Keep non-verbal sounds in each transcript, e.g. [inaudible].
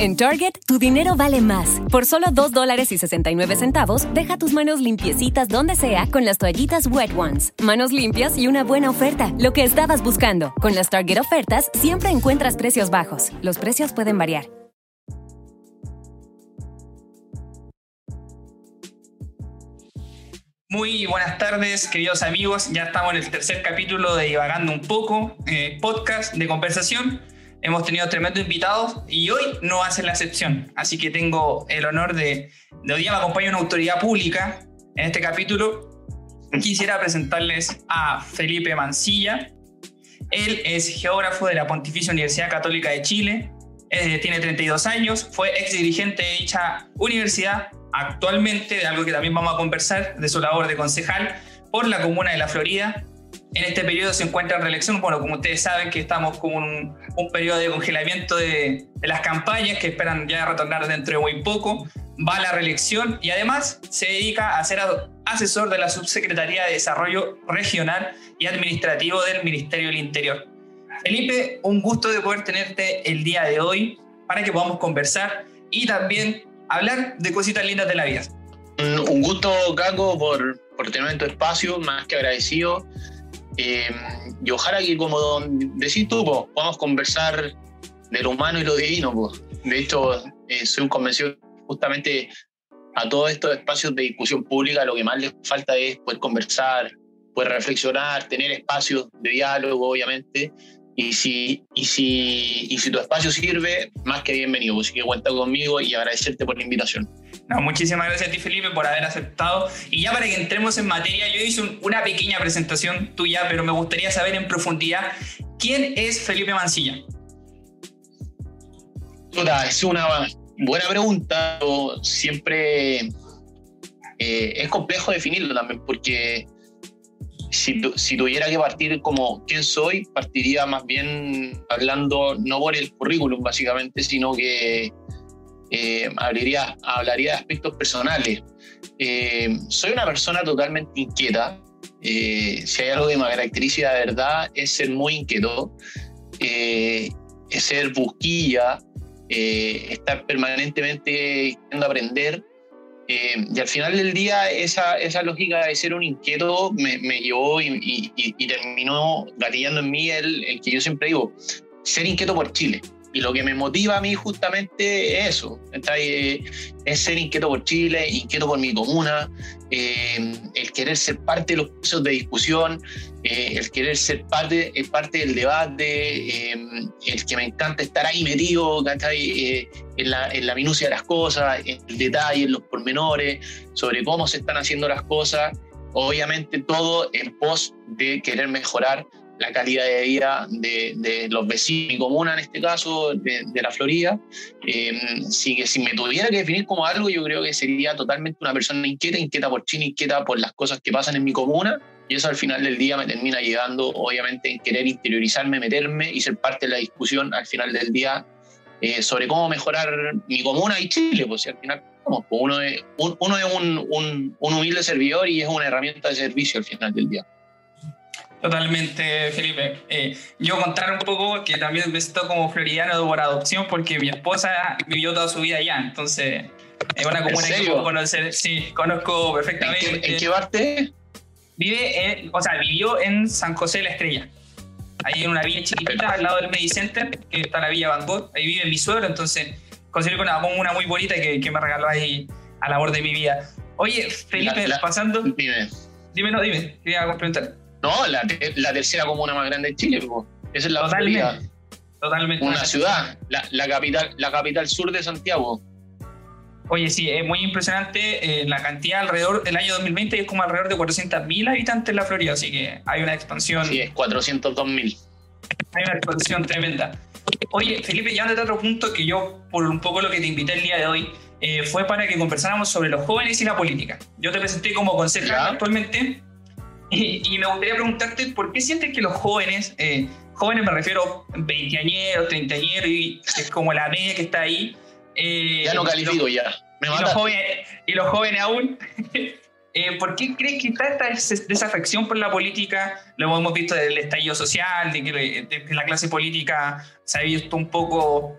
En Target, tu dinero vale más. Por solo 2 dólares y 69 centavos, deja tus manos limpiecitas donde sea con las toallitas Wet Ones. Manos limpias y una buena oferta. Lo que estabas buscando. Con las Target ofertas, siempre encuentras precios bajos. Los precios pueden variar. Muy buenas tardes, queridos amigos. Ya estamos en el tercer capítulo de Divagando un poco, eh, podcast de conversación. Hemos tenido tremendos invitados y hoy no ser la excepción. Así que tengo el honor de, de hoy día me acompaña una autoridad pública en este capítulo. Quisiera presentarles a Felipe Mancilla. Él es geógrafo de la Pontificia Universidad Católica de Chile. Tiene 32 años, fue ex dirigente de dicha universidad, actualmente de algo que también vamos a conversar, de su labor de concejal por la comuna de La Florida en este periodo se encuentra en reelección. Bueno, como ustedes saben que estamos con un, un periodo de congelamiento de, de, las campañas que esperan ya retornar dentro de muy poco. Va a la reelección y además se dedica a ser asesor de la Subsecretaría de Desarrollo Regional y Administrativo del Ministerio del Interior. Felipe, un gusto de poder tenerte el día de hoy para que podamos conversar y también hablar de cositas lindas de la vida. Un gusto, Caco, por, por tener tu espacio, más que agradecido. Eh, y ojalá que, como decís tú, pues, podamos conversar de lo humano y lo divino. Pues. De hecho, eh, soy un convencido justamente a todos estos espacios de discusión pública lo que más les falta es poder conversar, poder reflexionar, tener espacios de diálogo, obviamente. Y si, y, si, y si tu espacio sirve, más que bienvenido. Así que cuenta conmigo y agradecerte por la invitación. No, muchísimas gracias a ti, Felipe, por haber aceptado. Y ya para que entremos en materia, yo hice un, una pequeña presentación tuya, pero me gustaría saber en profundidad quién es Felipe Mancilla. Es una buena pregunta. Siempre eh, es complejo definirlo también, porque si, si, tuviera que partir como quién soy, partiría más bien hablando no por el currículum, básicamente, sino que eh, hablaría, hablaría de aspectos personales. Eh, soy una persona totalmente inquieta. Eh, si hay algo que me caracteriza de verdad es ser muy inquieto, es ser busquilla, estar permanentemente queriendo aprender. Y al final del día esa, esa lógica de ser un inquieto me, llevó y, y, y, terminó gatillando en mí el, el que yo siempre digo, ser inquieto por Chile. Y lo que me motiva a mí justamente es eso, eh, es ser inquieto por Chile, inquieto por mi comuna, eh, el querer ser parte de los procesos de discusión, eh, el querer ser parte, parte del debate, el que me encanta estar ahí metido en, la, en la minucia de las cosas, en el detalle, en los pormenores, sobre cómo se están haciendo las cosas, obviamente todo en pos de querer mejorar la calidad de vida de, de, los vecinos, mi comuna en este caso, de, de la Florida. Eh, si, si me tuviera que definir como algo, yo creo que sería totalmente una persona inquieta, inquieta por China, inquieta por las cosas que pasan en mi comuna. Y eso al final del día me termina llegando, obviamente, en querer interiorizarme, meterme y ser parte de la discusión al final del día eh, sobre cómo mejorar mi comuna y Chile. Pues si al final pues uno es, uno es un, un, un humilde servidor y es una herramienta de servicio al final del día. Totalmente, Felipe. Eh, yo contar un poco que también me siento como floridiano por adopción porque mi esposa vivió toda su vida allá, entonces es una comuna que puedo conocer. Sí, conozco perfectamente. ¿En qué, en qué parte? Vive, en, o sea, vivió en San José de la Estrella. Ahí en una villa chiquitita al lado del Medicenter, que está la Villa Van Gogh. Ahí vive mi suegro, entonces considero que una comuna muy bonita que, que me regaló ahí a la de mi vida. Oye, Felipe, la, la, pasando. Dime. Dime, no, dime. Quería complementar. No, la, la, tercera comuna más grande de Chile, esa es la Totalmente. Totalmente. Una ciudad, la, la, capital, la capital sur de Santiago. Oye, sí, es muy impresionante eh, la cantidad alrededor del año 2020 es como alrededor de 400.000 habitantes en la Florida, así que hay una expansión. Sí, es 402.000. Hay una expansión tremenda. Oye, Felipe, ya a otro punto que yo, por un poco lo que te invité el día de hoy, eh, fue para que conversáramos sobre los jóvenes y la política. Yo te presenté como concejal actualmente y, y, me gustaría preguntarte, ¿por qué sientes que los jóvenes, eh, jóvenes me refiero veinteañeros, treintañeros, y es como la media que está ahí? Eh, ya no califico, ya. Me y, los jóvenes, y los jóvenes aún. [laughs] eh, ¿Por qué crees que está esta desafección por la política? Lo hemos visto del estallido social, de que de, de la clase política se ha visto un poco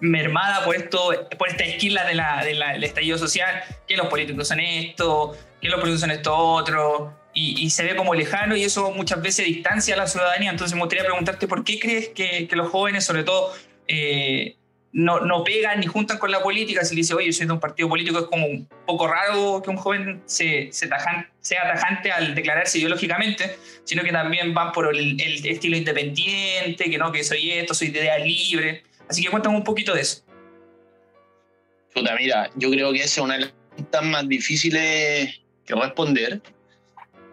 mermada por esto, por esta esquila de la, del estallido social, que los políticos son esto, que los políticos son esto otro, y, se ve como lejano y eso muchas veces distancia a la ciudadanía. Entonces me gustaría preguntarte por qué crees que, los jóvenes, sobre todo, eh, no, no, pegan ni juntan con la política. Si le dice, oye, soy de un partido político, es como un poco raro que un joven se sea tajante al declararse ideológicamente, sino que también van por el, el, estilo independiente, que no, que soy esto, soy de idea libre. Así que cuéntame un poquito de eso. Puta, mira, yo creo que esa es una de las preguntas más difíciles que responder,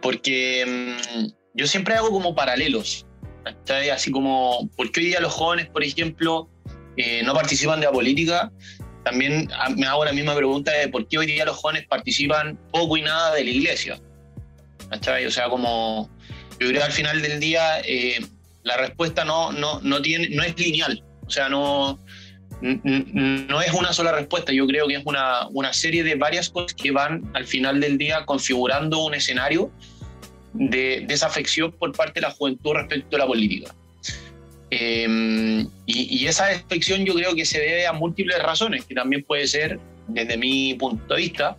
porque mm, yo siempre hago como paralelos. Así como, ¿por qué hoy día los jóvenes, por ejemplo, eh, no participan de la política? También me hago la misma pregunta de por qué hoy día los jóvenes participan poco y nada de la iglesia. O sea, como yo creo que al final del día eh, la respuesta no, no, no, tiene, no es lineal. O sea, no, no es una sola respuesta, yo creo que es una, una, serie de varias cosas que van al final del día configurando un escenario de desafección por parte de la juventud respecto a la política. Em, y, esa desafección yo creo que se debe a múltiples razones, que también puede ser, desde mi punto de vista,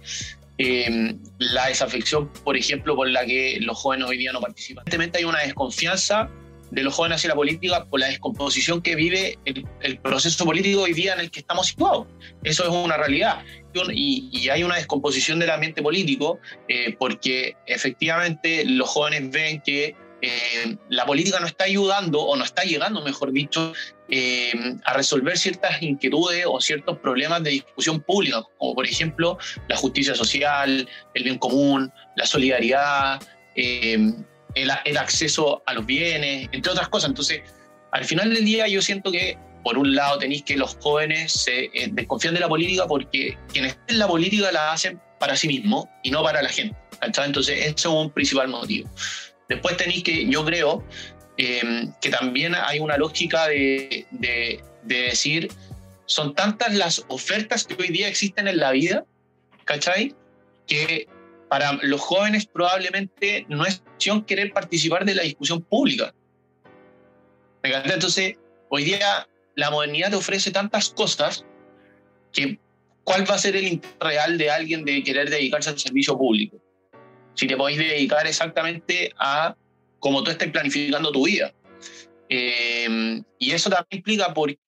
em, la desafección, por ejemplo, por la que los jóvenes hoy día no participan. Evidentemente hay una desconfianza de los jóvenes hacia la política por la descomposición que vive el, proceso político hoy día en el que estamos situados. Eso es una realidad. Y, hay una descomposición del ambiente político eh, porque efectivamente los jóvenes ven que eh, la política no está ayudando o no está llegando, mejor dicho, eh, a resolver ciertas inquietudes o ciertos problemas de discusión pública, como por ejemplo la justicia social, el bien común, la solidaridad el, acceso a los bienes, entre otras cosas. Entonces, al final del día yo siento que, por un lado, tenéis que los jóvenes se eh, desconfían de la política porque quienes en la política la hacen para sí mismos y no para la gente. Entonces, ese es un principal motivo. Después tenéis que, yo creo, em, que también hay una lógica de, de, de, decir, son tantas las ofertas que hoy día existen en la vida, ¿cachai? Que para los jóvenes probablemente no es opción querer participar de la discusión pública. Entonces, hoy día la modernidad te ofrece tantas cosas que ¿cuál va a ser el interés real de alguien de querer dedicarse al servicio público? Si te podéis dedicar exactamente a como tú estés planificando tu vida. Eh, y eso también implica porque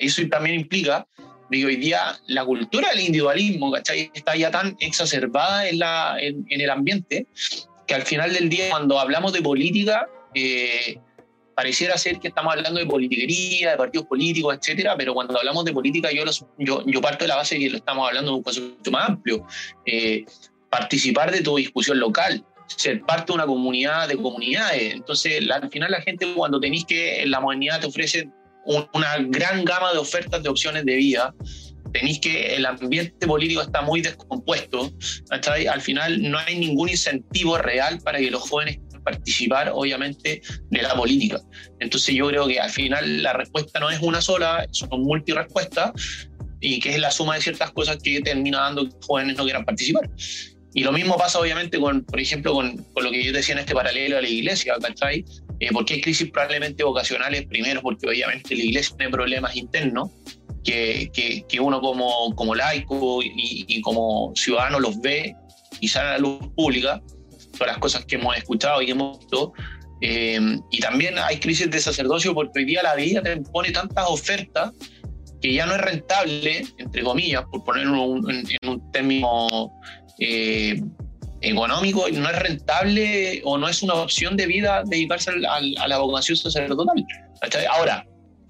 eso también implica de hoy día la cultura del individualismo ¿cachai? está ya tan exacerbada en, la, en, el ambiente que al final del día cuando hablamos de política eh, pareciera ser que estamos hablando de politiquería, de partidos políticos, etcétera, pero cuando hablamos de política yo, yo, yo, parto de la base de que lo estamos hablando de un concepto más amplio. Eh, participar de tu discusión local, ser parte de una comunidad de comunidades. Entonces, al final la gente cuando tenéis que en la modernidad te ofrece una gran gama de ofertas de opciones de vida. Tenéis que el ambiente político está muy descompuesto. Al final no hay ningún incentivo real para que los jóvenes participar, obviamente, de la política. Entonces yo creo que al final la respuesta no es una sola, son multirespuestas y que es la suma de ciertas cosas que termina dando que jóvenes no quieran participar. Y lo mismo pasa obviamente con, por ejemplo, con, con, lo que yo decía en este paralelo a la iglesia, ¿cachai? Eh, porque hay crisis probablemente vocacionales, primero porque obviamente la iglesia tiene problemas internos que, que, uno como, como laico y, como ciudadano los ve y salen a la luz pública, todas las cosas que hemos escuchado y hemos visto. Eh, y también hay crisis de sacerdocio porque hoy día la vida te pone tantas ofertas que ya no es rentable, entre comillas, por ponerlo en, en un término eh, económico, no es rentable o no es una opción de vida dedicarse a la vocación sacerdotal. Ahora,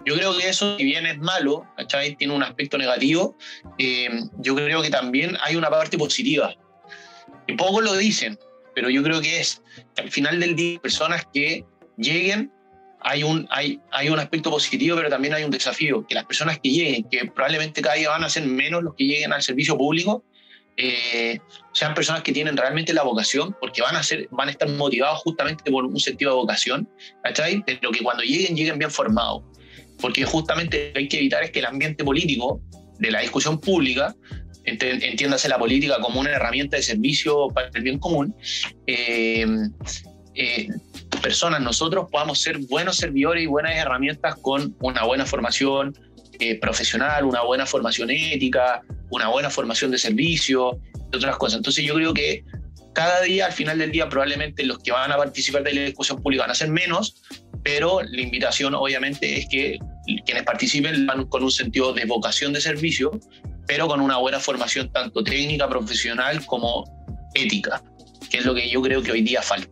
yo creo que eso, si bien es malo, tiene un aspecto negativo, eh, yo creo que también hay una parte positiva. Y pocos lo dicen, pero yo creo que es que al final del día, personas que lleguen, hay un, hay, hay un aspecto positivo, pero también hay un desafío, que las personas que lleguen, que probablemente cada día van a ser menos los que lleguen al servicio público, eh, sean personas que tienen realmente la vocación, porque van a, ser, van a estar motivados justamente por un sentido de vocación, ¿cachai? Pero que cuando lleguen, lleguen bien formados. Porque justamente hay que evitar es que el ambiente político de la discusión pública, entiéndase la política como una herramienta de servicio para el bien común, eh, eh, personas, nosotros podamos ser buenos servidores y buenas herramientas con una buena formación, profesional, una buena formación ética, una buena formación de servicio, y otras cosas. Entonces yo creo que cada día, al final del día, probablemente los que van a participar de la discusión pública van a ser menos, pero la invitación obviamente es que quienes participen van con un sentido de vocación de servicio, pero con una buena formación tanto técnica, profesional como ética, que es lo que yo creo que hoy día falta.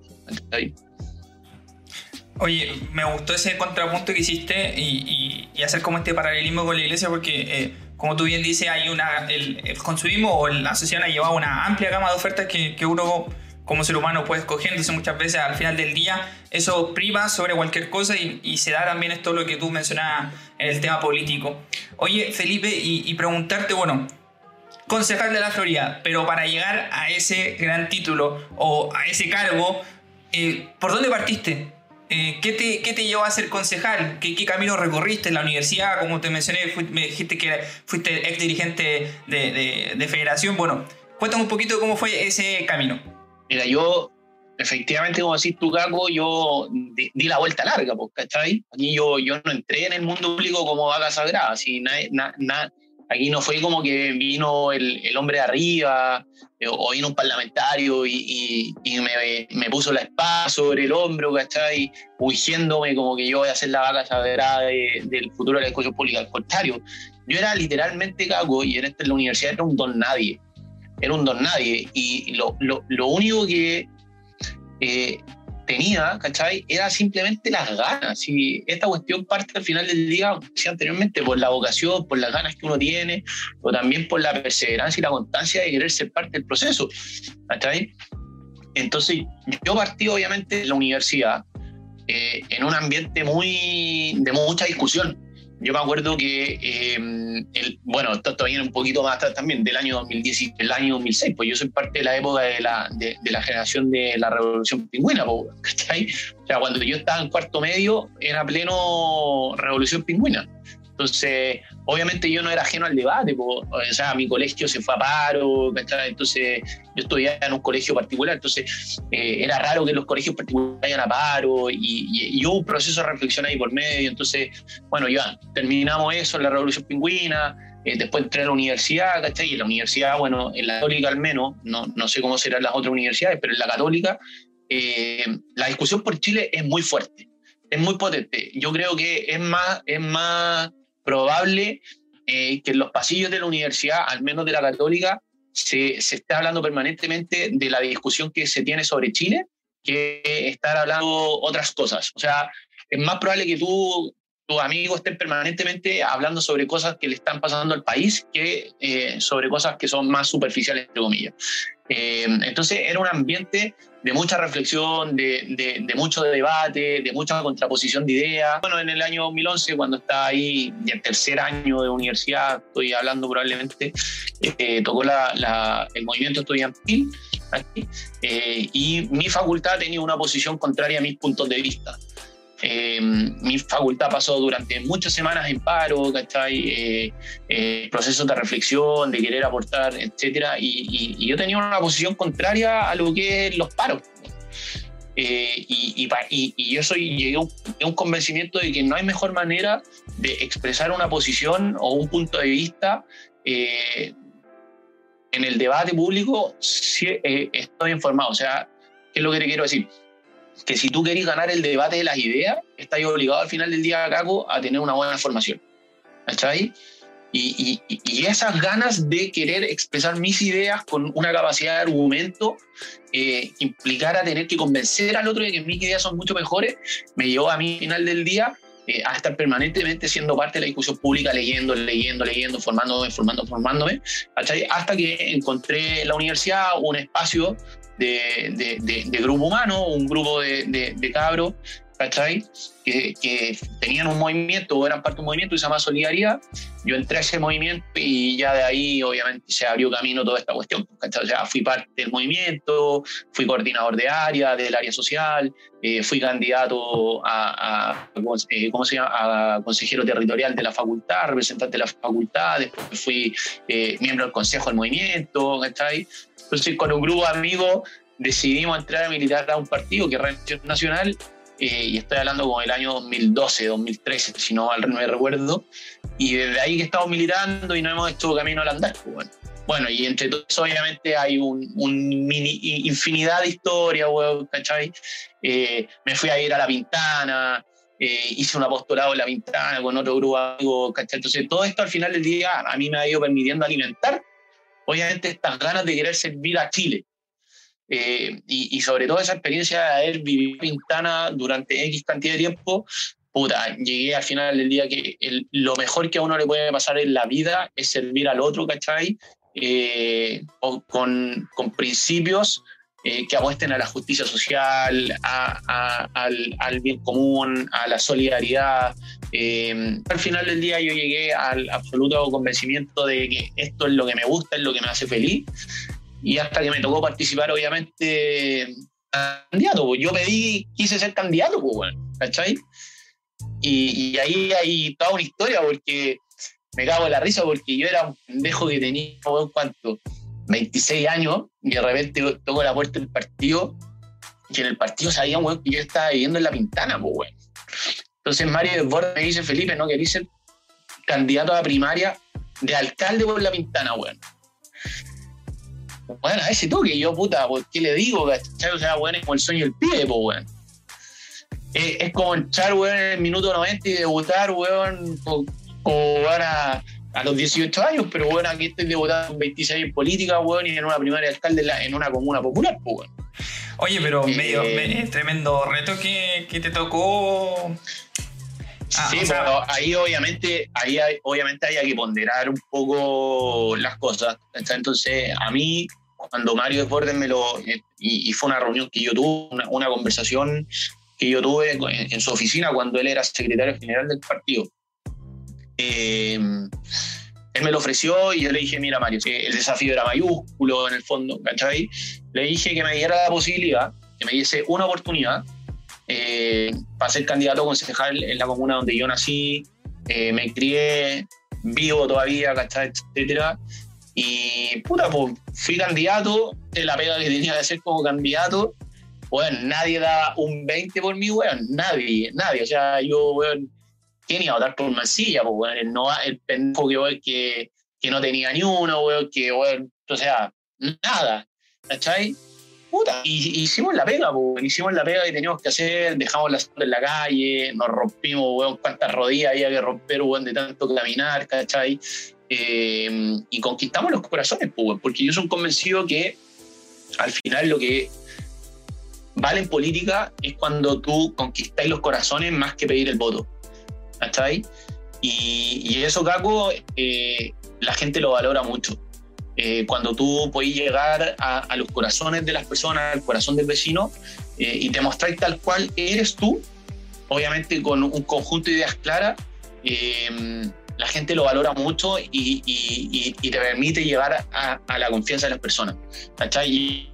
Oye, me gustó ese contrapunto que hiciste y, hacer como este paralelismo con la iglesia porque, eh, como tú bien dices, hay una, el, consumismo o la sociedad ha llevado una amplia gama de ofertas que, que uno como ser humano puede escoger, entonces muchas veces al final del día eso priva sobre cualquier cosa y, se da también esto lo que tú mencionabas en el tema político. Oye, Felipe, y, preguntarte, bueno, concejal de la Florida, pero para llegar a ese gran título o a ese cargo, eh, ¿por dónde partiste? Eh, ¿qué, te, ¿qué, te, llevó a ser concejal? ¿Qué, ¿Qué, camino recorriste en la universidad? Como te mencioné, me dijiste que fuiste ex dirigente de, de, de federación. Bueno, cuéntame un poquito cómo fue ese camino. Mira, yo, efectivamente, como decís tú, Caco, yo di, la vuelta larga, pues, ¿cachai? Aquí yo, yo no entré en el mundo público como vaca sagrada, así, aquí no fue como que vino el, el hombre de arriba eh, o vino un parlamentario y, y, me, me, puso la espada sobre el hombro, ¿cachai? Huyéndome como que yo voy a ser la vaca sagrada del futuro de la discusión pública. Al contrario, yo era literalmente cago y en la universidad era un don nadie era un don nadie. Y lo, lo, lo único que eh, tenía, ¿cachai? Era simplemente las ganas. Y esta cuestión parte al final del día, como decía anteriormente, por la vocación, por las ganas que uno tiene, o también por la perseverancia y la constancia de querer ser parte del proceso, ¿cachai? Entonces, yo partí obviamente de la universidad eh, en un ambiente muy de mucha discusión yo me acuerdo que, em, bueno, esto todavía un poquito más atrás también, del año 2010, el año 2006, pues yo soy parte de la época de la, de, de la generación de la revolución pingüina, [laughs] ¿cachai? O sea, cuando yo estaba en cuarto medio, era pleno revolución pingüina. Entonces, obviamente yo no era ajeno al debate, o sea, mi colegio se fue a paro, entonces yo estudiaba en un colegio particular, entonces eh, era raro que los colegios particulares vayan a paro y, hubo un proceso de reflexión ahí por medio, entonces, bueno, ya terminamos eso en la Revolución Pingüina, eh, después entré a la universidad, ¿cachai? Y en la universidad, bueno, en la católica al menos, no, no sé cómo serán las otras universidades, pero en la católica eh, la discusión por Chile es muy fuerte, es muy potente. Yo creo que es más, es más probable eh, que en los pasillos de la universidad, al menos de la católica, se, se esté hablando permanentemente de la discusión que se tiene sobre Chile que estar hablando otras cosas. O sea, es más probable que tú, tus amigos estén permanentemente hablando sobre cosas que le están pasando al país que eh, sobre cosas que son más superficiales, entre comillas. Eh, entonces era un ambiente de mucha reflexión, de, de, mucho debate, de mucha contraposición de ideas. Bueno, en el año 2011, cuando estaba ahí, en tercer año de universidad, estoy hablando probablemente, eh, tocó la, el movimiento estudiantil eh, y mi facultad tenía una posición contraria a mis puntos de vista. Eh, mi facultad pasó durante muchas semanas en paro, ¿cachai? Eh, eh, procesos de reflexión, de querer aportar, etcétera, y, yo tenía una posición contraria a lo que es los paros. y, y, yo soy, llegué a un, convencimiento de que no hay mejor manera de expresar una posición o un punto de vista en el debate público si estoy informado. O sea, ¿qué es lo que te quiero decir? Que si tú querés ganar el debate de las ideas, estás obligado al final del día, Caco, a tener una buena formación. ¿Cachai? Y, y, y, esas ganas de querer expresar mis ideas con una capacidad de argumento eh, implicara tener que convencer al otro de que mis ideas son mucho mejores, me llevó a mí al final del día eh, a estar permanentemente siendo parte de la discusión pública, leyendo, leyendo, leyendo, formándome, formándome, formándome, hasta que encontré en la universidad un espacio de, grupo humano, un grupo de, cabros, ¿cachai? Que, que, tenían un movimiento o eran parte de un movimiento que se llama Solidaridad. Yo entré a ese movimiento y ya de ahí obviamente se abrió camino toda esta cuestión. ¿cachai? O sea, fui parte del movimiento, fui coordinador de área, del área social, eh, fui candidato a, eh, ¿cómo se llama? a consejero territorial de la facultad, representante de la facultad, después fui eh, miembro del consejo del movimiento, ¿cachai? Entonces, con un grupo de amigos decidimos entrar a militar a un partido que Reacción Nacional, eh, y estoy hablando con el año 2012, 2013, si no mal me recuerdo, y desde ahí que estamos militando y no hemos hecho camino al andar. Pues, bueno. bueno, y entre todos obviamente hay un, un mini, infinidad de historias, ¿cachai? Eh, me fui a ir a La Pintana, eh, hice un apostolado en La Pintana con otro grupo, ¿cachai? Entonces todo esto al final del día a mí me ha ido permitiendo alimentar, obviamente, estas ganas de querer servir a Chile. Eh, y, y, sobre todo esa experiencia de haber vivido Pintana durante X cantidad de tiempo, puta, llegué al final del día que lo mejor que a uno le puede pasar en la vida es servir al otro, ¿cachai? Eh, con, con, principios eh, que apuesten a la justicia social, a, al, al, bien común, a la solidaridad. Eh, al final del día yo llegué al absoluto convencimiento de que esto es lo que me gusta, es lo que me hace feliz. Y hasta que me tocó participar, obviamente, candidato. Pues. Yo pedí, quise ser candidato, pues, ¿cachai? Y, ahí hay toda una historia porque me cago en la risa porque yo era un pendejo que tenía, ¿cuánto? 26 años y de repente toco la puerta del partido y en el partido sabían, que yo estaba viviendo en La Pintana, pues, weón. Entonces Mario Desbordes me dice, Felipe, ¿no querés ser candidato a la primaria de alcalde por La Pintana, weón? Bueno, a ese toque, yo, puta, ¿qué le digo? O sea, weón, es como el sueño del pibe, pues, weón es, como entrar, weón, en el minuto 90 y debutar, weón, como, a, a, los 18 años, pero bueno, aquí estoy debutando en 26 en política, weón, y en una primaria de alcalde en una comuna popular, pues, weón. Oye, pero eh, medio, tremendo reto que, que te tocó. Ah, sí, pero ahí obviamente, ahí hay, obviamente hay que ponderar un poco las cosas. Entonces, a mí, cuando Mario Desbordes me lo. Y, fue una reunión que yo tuve, una, una conversación que yo tuve en, su oficina cuando él era secretario general del partido. Eh, él me lo ofreció y yo le dije, mira Mario, el desafío era mayúsculo en el fondo, ¿cachai? Le dije que me diera la posibilidad, que me diese una oportunidad eh, para ser candidato a concejal en la comuna donde yo nací, eh, me crié, vivo todavía, ¿cachai? Etcétera. Y puta, pues fui candidato, la pega que tenía de ser como candidato, bueno, nadie da un 20 por mí, weón, nadie, nadie. O sea, yo, weón, ¿quién iba a votar por Mancilla? Pues, weón, el, no, el pendejo que, que, que no tenía ni uno, weón, que, o sea, nada, ¿cachai? Puta, y, hicimos la pega, pues, hicimos la pega que teníamos que hacer, dejamos la en la calle, nos rompimos, cuántas rodillas había que romper, weón, de tanto caminar, ¿cachai? Eh, y conquistamos los corazones, pues, porque yo soy convencido que al final lo que vale en política es cuando tú conquistáis los corazones más que pedir el voto. ¿Cachai? Y, y eso, Caco, eh, la gente lo valora mucho. Eh, cuando tú puedes llegar a, los corazones de las personas, al corazón del vecino, eh, y demostrar tal cual eres tú, obviamente con un conjunto de ideas claras, la gente lo valora mucho y, y, y te permite llegar a, a, la confianza de las personas. ¿Cachai? Y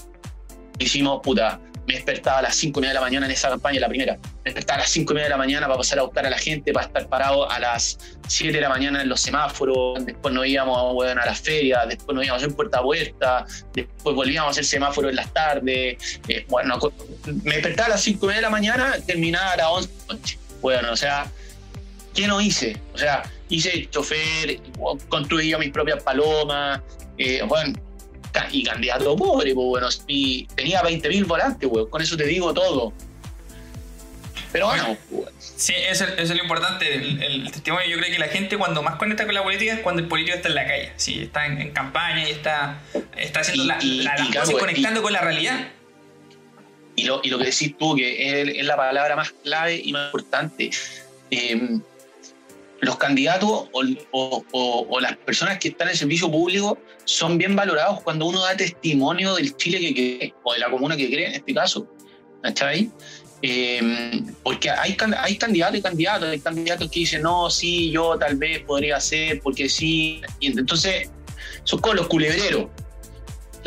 hicimos, puta, me despertaba a las 5 y media de la mañana en esa campaña, la primera. Me despertaba a las 5 y media de la mañana para pasar a buscar a la gente, para estar parado a las 7 de la mañana en los semáforos. Después nos íbamos bueno, a las ferias, después nos íbamos hacer puerta a puerta, después volvíamos a hacer semáforos en las tardes. Eh, bueno, me despertaba a las 5 y media de la mañana, terminaba a las 11 de la noche. Bueno, o sea, ¿qué no hice? O sea, hice chofer, construí mis propias palomas. Eh, bueno, y candidato pobre, pues bueno, y tenía 20.000 volantes, weón, con eso te digo todo. Pero bueno, Sí, eso, es lo importante. El, testimonio, yo creo que la gente cuando más conecta con la política es cuando el político está en la calle. Sí, está en, campaña y está, está haciendo la, las conectando con la realidad. Y lo, y lo que decís tú, que es, la palabra más clave y más importante. Eh, los candidatos o, las personas que están en el servicio público son bien valorados cuando uno da testimonio del Chile que cree, o de la comuna que cree en este caso. ¿Cachai? Eh, porque hay, hay candidatos y candidatos, hay candidatos que dicen, no, sí, yo tal vez podría ser, porque sí. Y entonces, son como los culebreros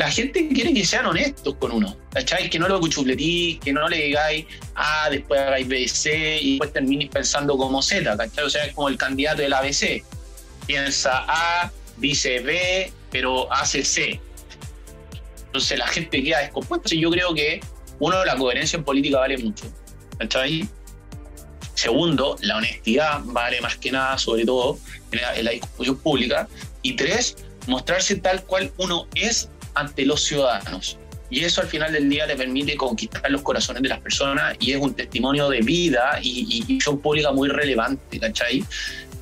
la gente quiere que sean honestos con uno, ¿cachai? Que no lo cuchupletís, que no le digáis, ah, después hagáis B, C y después terminéis pensando como Z, ¿cachai? O sea, es como el candidato del ABC. Piensa A, dice B, pero hace C. Entonces la gente queda descompuesta. Yo creo que uno, la coherencia en política vale mucho, ¿cachai? Segundo, la honestidad vale más que nada, sobre todo en la, discusión pública. Y tres, mostrarse tal cual uno es ante los ciudadanos. Y eso al final del día le permite conquistar los corazones de las personas y es un testimonio de vida y, y, pública muy relevante, ¿cachai?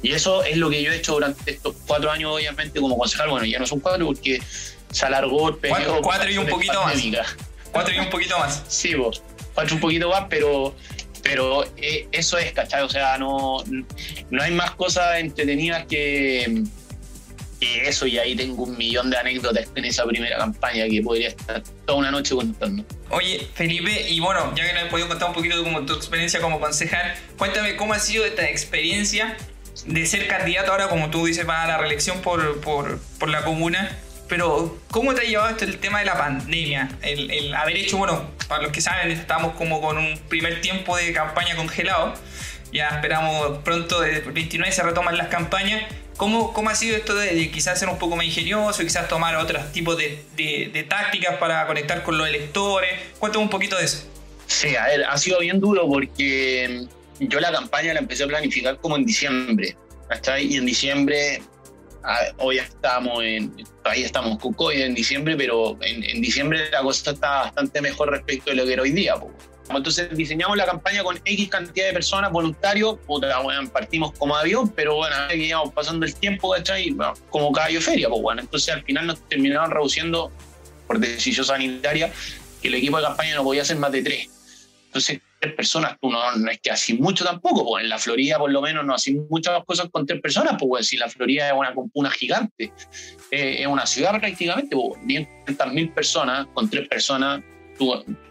Y eso es lo que yo he hecho durante estos cuatro años, obviamente, como concejal. Bueno, ya no son cuatro porque se alargó el periodo. Cuatro, y un poquito más. Cuatro y un poquito más. Sí, vos. Cuatro y un poquito más, pero pero eh, eso es, ¿cachai? O sea, no, no hay más cosas entretenidas que, eso y ahí tengo un millón de anécdotas en esa primera campaña que podría estar toda una noche contando. Oye, Felipe, y bueno, ya que nos has podido contar un poquito de como tu experiencia como concejal, cuéntame cómo ha sido esta experiencia de ser candidato ahora, como tú dices, para la reelección por, por, por la comuna pero, ¿cómo te ha llevado esto el tema de la pandemia? El, haber hecho, bueno, para los que saben, estamos como con un primer tiempo de campaña congelado. Ya esperamos pronto, el 29 se retoman las campañas. ¿Cómo, cómo ha sido esto de, quizás ser un poco más ingenioso, quizás tomar otros tipos de, de, tácticas para conectar con los electores? Cuéntame un poquito de eso. Sí, a ver, ha sido bien duro porque yo la campaña la empecé a planificar como en diciembre. Y en diciembre hoy estamos en, ahí estamos COVID en diciembre, pero en, diciembre la cosa está bastante mejor respecto de lo que era hoy día. Entonces diseñamos la campaña con X cantidad de personas, voluntarios, partimos como avión, pero bueno, íbamos pasando el tiempo, ¿cachai? como caballo feria, pues bueno, entonces al final nos terminaron reduciendo por decisión sanitaria que el equipo de campaña no podía ser más de tres. Entonces, tres personas, tú no, no, es que así mucho tampoco, pues en la Florida por lo menos no así muchas cosas con tres personas, pues si la Florida es una comuna gigante, eh, es una ciudad prácticamente, pues, mil personas, con tres personas,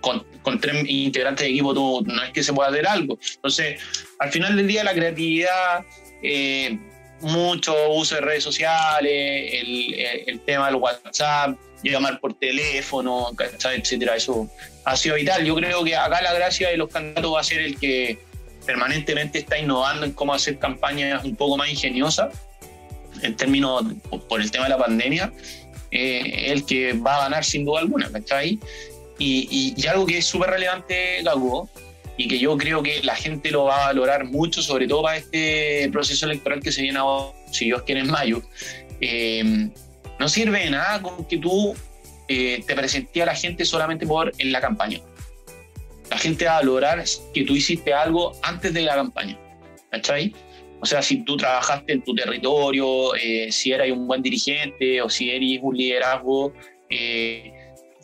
con, tres integrantes de equipo, tú, no es que se pueda hacer algo. Entonces, al final del día la creatividad... Eh, mucho uso de redes sociales, el, el tema del WhatsApp, llamar por teléfono, etcétera. Eso ha sido vital. Yo creo que acá la gracia de los candidatos va a ser el que permanentemente está innovando en cómo hacer campañas un poco más ingeniosas en términos por el tema de la pandemia, eh, el que va a ganar sin duda alguna, ¿cachai? Y, y, algo que es súper relevante, Gago, y que yo creo que la gente lo va a valorar mucho, sobre todo para este proceso electoral que se viene ahora, si Dios quiere, en mayo, eh, no sirve de nada con que tú eh, te presentes a la gente solamente por en la campaña. La gente va a valorar que tú hiciste algo antes de la campaña. ¿Cachai? O sea, si tú trabajaste en tu territorio, eh, si eres un buen dirigente o si eres un liderazgo,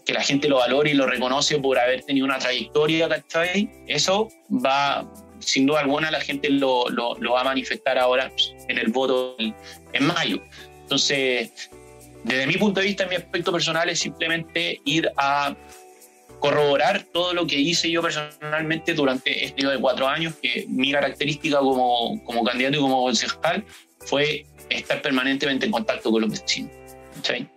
que la gente lo valore y lo reconoce por haber tenido una trayectoria, ¿cachai? Eso va, sin duda alguna, la gente lo, lo, va a manifestar ahora en el voto en mayo. Entonces, desde mi punto de vista, mi aspecto personal es simplemente ir a corroborar todo lo que hice yo personalmente durante este de cuatro años, que mi característica como, como candidato y como concejal fue estar permanentemente en contacto con los vecinos. ¿sí?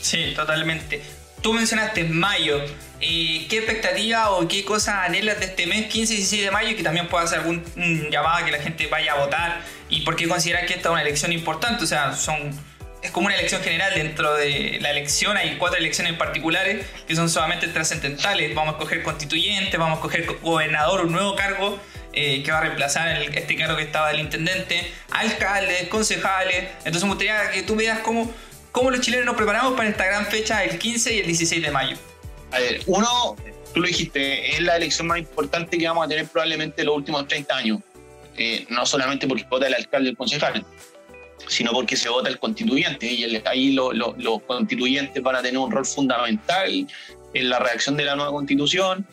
Sí, totalmente. Tú mencionaste mayo. Eh, ¿Qué expectativa o qué cosas anhelas de este mes, 15 y 16 de mayo, y que también pueda hacer algún llamada que la gente vaya a votar? ¿Y por qué considerar que esta es una elección importante? O sea, son es como una elección general dentro de la elección. Hay cuatro elecciones particulares que son solamente trascendentales. Vamos a escoger constituyente, vamos a escoger gobernador, un nuevo cargo eh, que va a reemplazar este cargo que estaba del intendente, alcaldes, concejales. Entonces me gustaría que tú veas cómo, cómo los chilenos nos preparamos para esta gran fecha, el 15 y el 16 de mayo. A ver, uno, tú lo dijiste, es la elección más importante que vamos a tener probablemente los últimos 30 años. Eh, no solamente porque vota el alcalde y el concejal, sino porque se vota el constituyente y ahí los constituyentes van a tener un rol fundamental en la redacción de la nueva constitución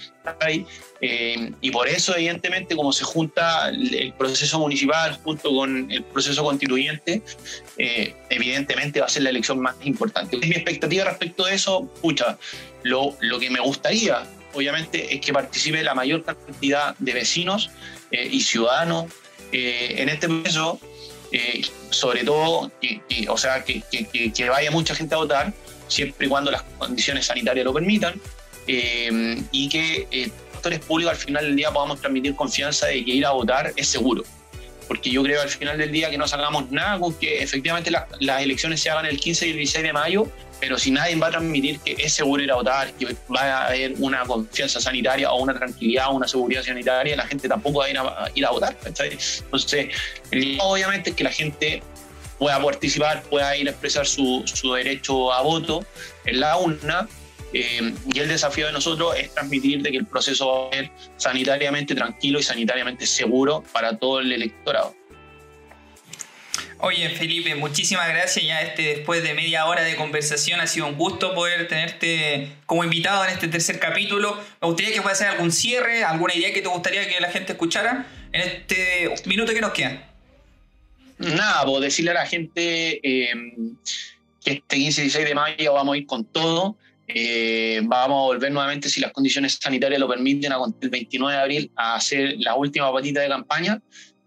eh, y por eso evidentemente como se junta el proceso municipal junto con el proceso constituyente eh, evidentemente va a ser la elección más importante. Mi expectativa respecto de eso, pucha, lo, lo que me gustaría obviamente es que participe la mayor cantidad de vecinos eh, y ciudadanos en este proceso sobre todo, que, o sea, que, que, vaya mucha gente a votar, siempre y cuando las condiciones sanitarias lo permitan, eh, y que eh, actores públicos al final del día podamos transmitir confianza de que ir a votar es seguro. porque yo creo al final del día que no sacamos nada con que efectivamente las elecciones se hagan el 15 y el 16 de mayo, pero si nadie va a transmitir que es seguro ir a votar, que va a haber una confianza sanitaria o una tranquilidad o una seguridad sanitaria, la gente tampoco va a ir a, ir a votar. Entonces, obviamente es que la gente pueda participar, pueda ir a expresar su, su derecho a voto en la urna, eh, y el desafío de nosotros es transmitir de que el proceso va a ser sanitariamente tranquilo y sanitariamente seguro para todo el electorado. Oye, Felipe, muchísimas gracias. Ya este, después de media hora de conversación ha sido un gusto poder tenerte como invitado en este tercer capítulo. Me gustaría que puedas hacer algún cierre, alguna idea que te gustaría que la gente escuchara en este minuto que nos queda. Nada, pues decirle a la gente eh, que este 15 y 16 de mayo vamos a ir con todo. Eh, vamos a volver nuevamente, si las condiciones sanitarias lo permiten, a el 29 de abril a hacer la última patita de campaña.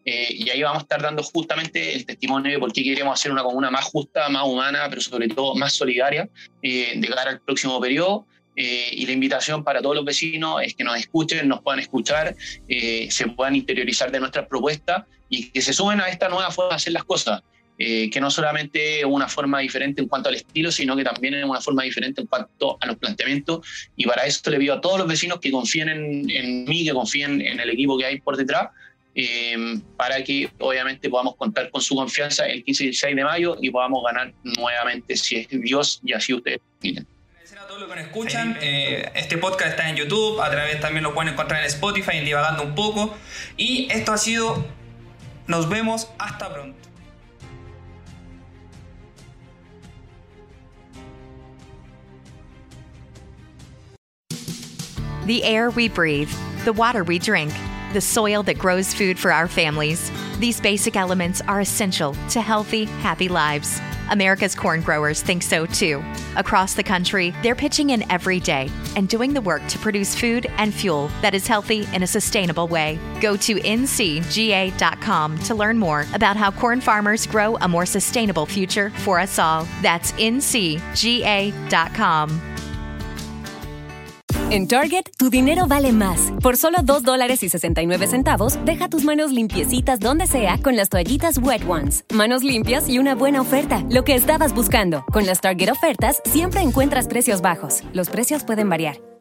Eh, y ahí vamos a estar dando justamente el testimonio de por qué queremos hacer una comuna más justa, más humana, pero sobre todo más solidaria eh, de cara al próximo periodo. Y la invitación para todos los vecinos es que nos escuchen, nos puedan escuchar, se puedan interiorizar de nuestras propuestas y que se sumen a esta nueva forma de hacer las cosas. Eh, que no solamente es una forma diferente en cuanto al estilo, sino que también es una forma diferente en cuanto a los planteamientos. Y para esto le pido a todos los vecinos que confíen en, mí, que confíen en el equipo que hay por detrás, eh, para que obviamente podamos contar con su confianza el 15 y 16 de mayo y podamos ganar nuevamente, si es Dios y así ustedes piden. Todos los que nos escuchan. Eh, este podcast está en YouTube, a través también lo pueden encontrar en Spotify, en Divagando un poco. Y esto ha sido. Nos vemos, hasta pronto. The air we breathe, the water we drink, the soil that grows food for our families. These basic elements are essential to healthy, happy lives. America's corn growers think so too. Across the country, they're pitching in every day and doing the work to produce food and fuel that is healthy in a sustainable way. Go to ncga.com to learn more about how corn farmers grow a more sustainable future for us all. That's ncga.com. En Target, tu dinero vale más. Por solo 2 dólares y 69 centavos, deja tus manos limpiecitas donde sea con las toallitas Wet Ones. Manos limpias y una buena oferta, lo que estabas buscando. Con las Target ofertas siempre encuentras precios bajos. Los precios pueden variar.